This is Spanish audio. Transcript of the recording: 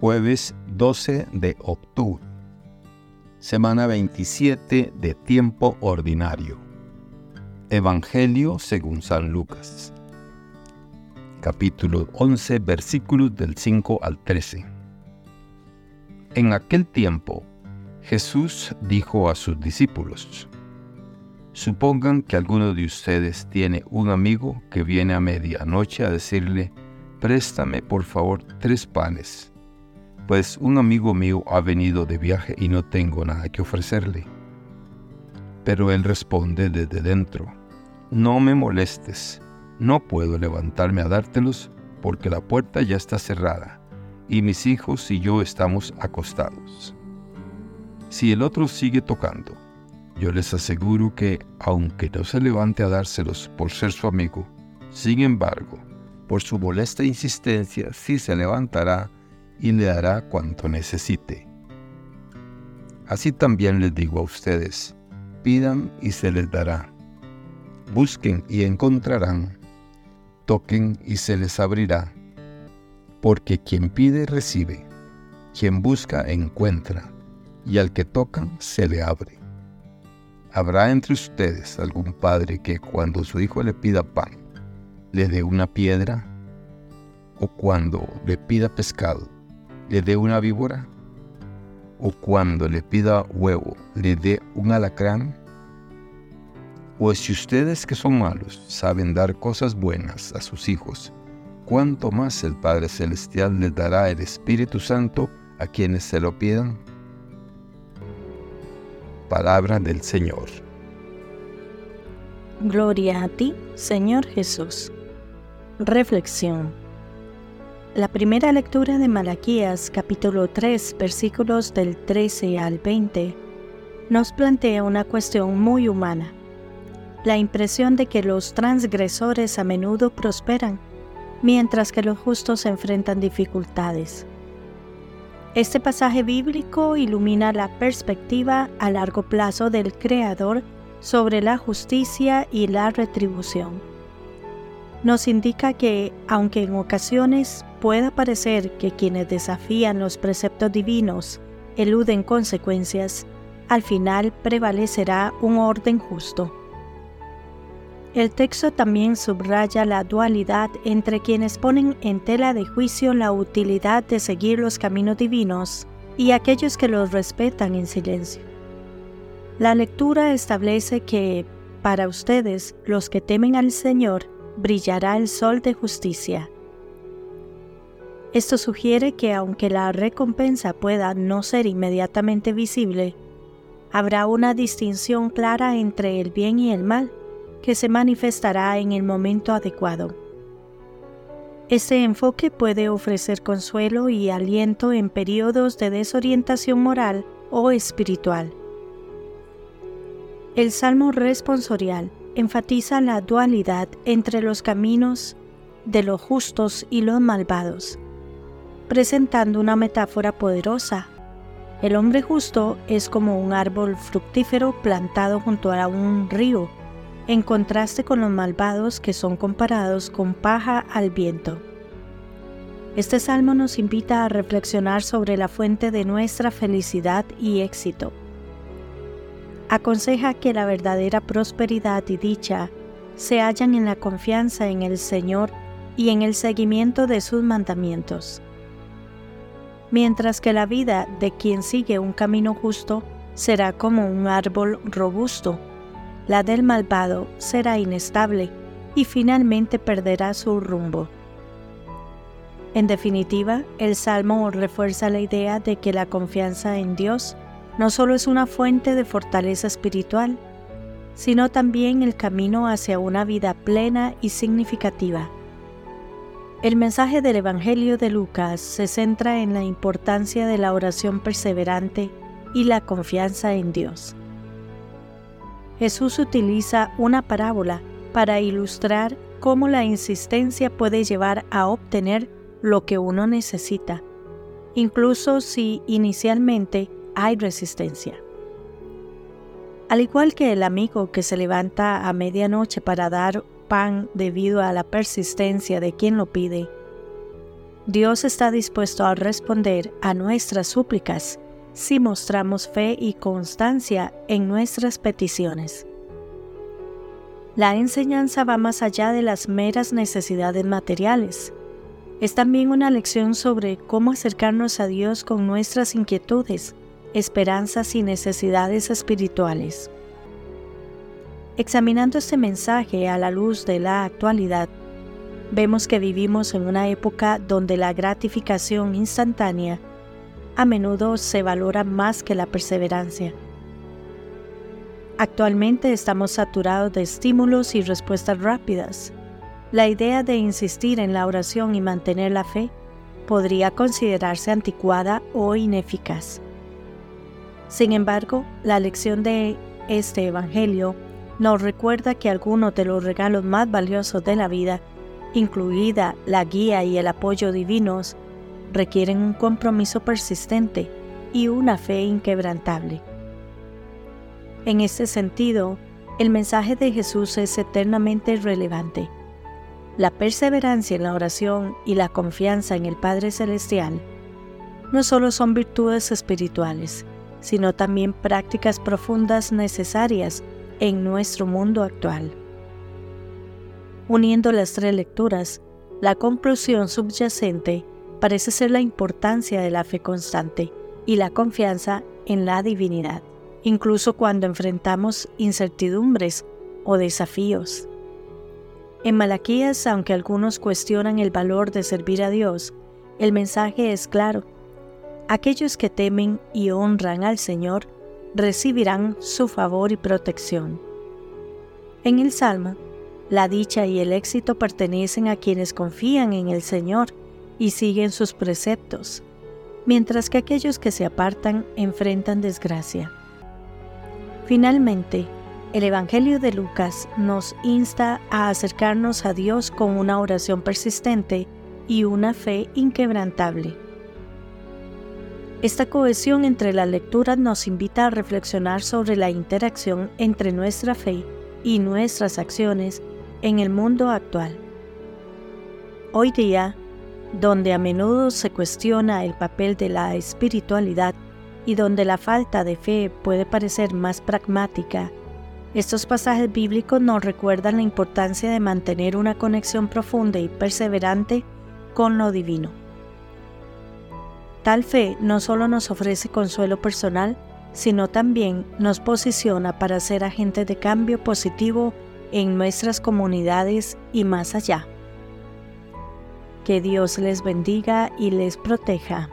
jueves 12 de octubre, semana 27 de tiempo ordinario. Evangelio según San Lucas, capítulo 11, versículos del 5 al 13. En aquel tiempo, Jesús dijo a sus discípulos, Supongan que alguno de ustedes tiene un amigo que viene a medianoche a decirle, Préstame por favor tres panes pues un amigo mío ha venido de viaje y no tengo nada que ofrecerle. Pero él responde desde dentro, no me molestes, no puedo levantarme a dártelos porque la puerta ya está cerrada y mis hijos y yo estamos acostados. Si el otro sigue tocando, yo les aseguro que, aunque no se levante a dárselos por ser su amigo, sin embargo, por su molesta insistencia sí se levantará y le dará cuanto necesite. Así también les digo a ustedes, pidan y se les dará. Busquen y encontrarán. Toquen y se les abrirá. Porque quien pide recibe, quien busca encuentra, y al que tocan se le abre. ¿Habrá entre ustedes algún padre que cuando su hijo le pida pan, le dé una piedra? ¿O cuando le pida pescado, le dé una víbora? ¿O cuando le pida huevo, le dé un alacrán? Pues si ustedes que son malos saben dar cosas buenas a sus hijos, ¿cuánto más el Padre Celestial les dará el Espíritu Santo a quienes se lo pidan? Palabra del Señor. Gloria a ti, Señor Jesús. Reflexión. La primera lectura de Malaquías capítulo 3 versículos del 13 al 20 nos plantea una cuestión muy humana, la impresión de que los transgresores a menudo prosperan, mientras que los justos enfrentan dificultades. Este pasaje bíblico ilumina la perspectiva a largo plazo del Creador sobre la justicia y la retribución nos indica que, aunque en ocasiones pueda parecer que quienes desafían los preceptos divinos eluden consecuencias, al final prevalecerá un orden justo. El texto también subraya la dualidad entre quienes ponen en tela de juicio la utilidad de seguir los caminos divinos y aquellos que los respetan en silencio. La lectura establece que, para ustedes, los que temen al Señor, brillará el sol de justicia. Esto sugiere que aunque la recompensa pueda no ser inmediatamente visible, habrá una distinción clara entre el bien y el mal que se manifestará en el momento adecuado. Este enfoque puede ofrecer consuelo y aliento en periodos de desorientación moral o espiritual. El Salmo responsorial enfatiza la dualidad entre los caminos de los justos y los malvados, presentando una metáfora poderosa. El hombre justo es como un árbol fructífero plantado junto a un río, en contraste con los malvados que son comparados con paja al viento. Este salmo nos invita a reflexionar sobre la fuente de nuestra felicidad y éxito aconseja que la verdadera prosperidad y dicha se hallan en la confianza en el Señor y en el seguimiento de sus mandamientos. Mientras que la vida de quien sigue un camino justo será como un árbol robusto, la del malvado será inestable y finalmente perderá su rumbo. En definitiva, el Salmo refuerza la idea de que la confianza en Dios no solo es una fuente de fortaleza espiritual, sino también el camino hacia una vida plena y significativa. El mensaje del Evangelio de Lucas se centra en la importancia de la oración perseverante y la confianza en Dios. Jesús utiliza una parábola para ilustrar cómo la insistencia puede llevar a obtener lo que uno necesita, incluso si inicialmente hay resistencia. Al igual que el amigo que se levanta a medianoche para dar pan debido a la persistencia de quien lo pide, Dios está dispuesto a responder a nuestras súplicas si mostramos fe y constancia en nuestras peticiones. La enseñanza va más allá de las meras necesidades materiales. Es también una lección sobre cómo acercarnos a Dios con nuestras inquietudes, esperanzas y necesidades espirituales. Examinando este mensaje a la luz de la actualidad, vemos que vivimos en una época donde la gratificación instantánea a menudo se valora más que la perseverancia. Actualmente estamos saturados de estímulos y respuestas rápidas. La idea de insistir en la oración y mantener la fe podría considerarse anticuada o ineficaz. Sin embargo, la lección de este Evangelio nos recuerda que algunos de los regalos más valiosos de la vida, incluida la guía y el apoyo divinos, requieren un compromiso persistente y una fe inquebrantable. En este sentido, el mensaje de Jesús es eternamente relevante. La perseverancia en la oración y la confianza en el Padre Celestial no solo son virtudes espirituales, sino también prácticas profundas necesarias en nuestro mundo actual. Uniendo las tres lecturas, la conclusión subyacente parece ser la importancia de la fe constante y la confianza en la divinidad, incluso cuando enfrentamos incertidumbres o desafíos. En Malaquías, aunque algunos cuestionan el valor de servir a Dios, el mensaje es claro. Aquellos que temen y honran al Señor recibirán su favor y protección. En el Salmo, la dicha y el éxito pertenecen a quienes confían en el Señor y siguen sus preceptos, mientras que aquellos que se apartan enfrentan desgracia. Finalmente, el Evangelio de Lucas nos insta a acercarnos a Dios con una oración persistente y una fe inquebrantable. Esta cohesión entre las lecturas nos invita a reflexionar sobre la interacción entre nuestra fe y nuestras acciones en el mundo actual. Hoy día, donde a menudo se cuestiona el papel de la espiritualidad y donde la falta de fe puede parecer más pragmática, estos pasajes bíblicos nos recuerdan la importancia de mantener una conexión profunda y perseverante con lo divino. Tal fe no solo nos ofrece consuelo personal, sino también nos posiciona para ser agentes de cambio positivo en nuestras comunidades y más allá. Que Dios les bendiga y les proteja.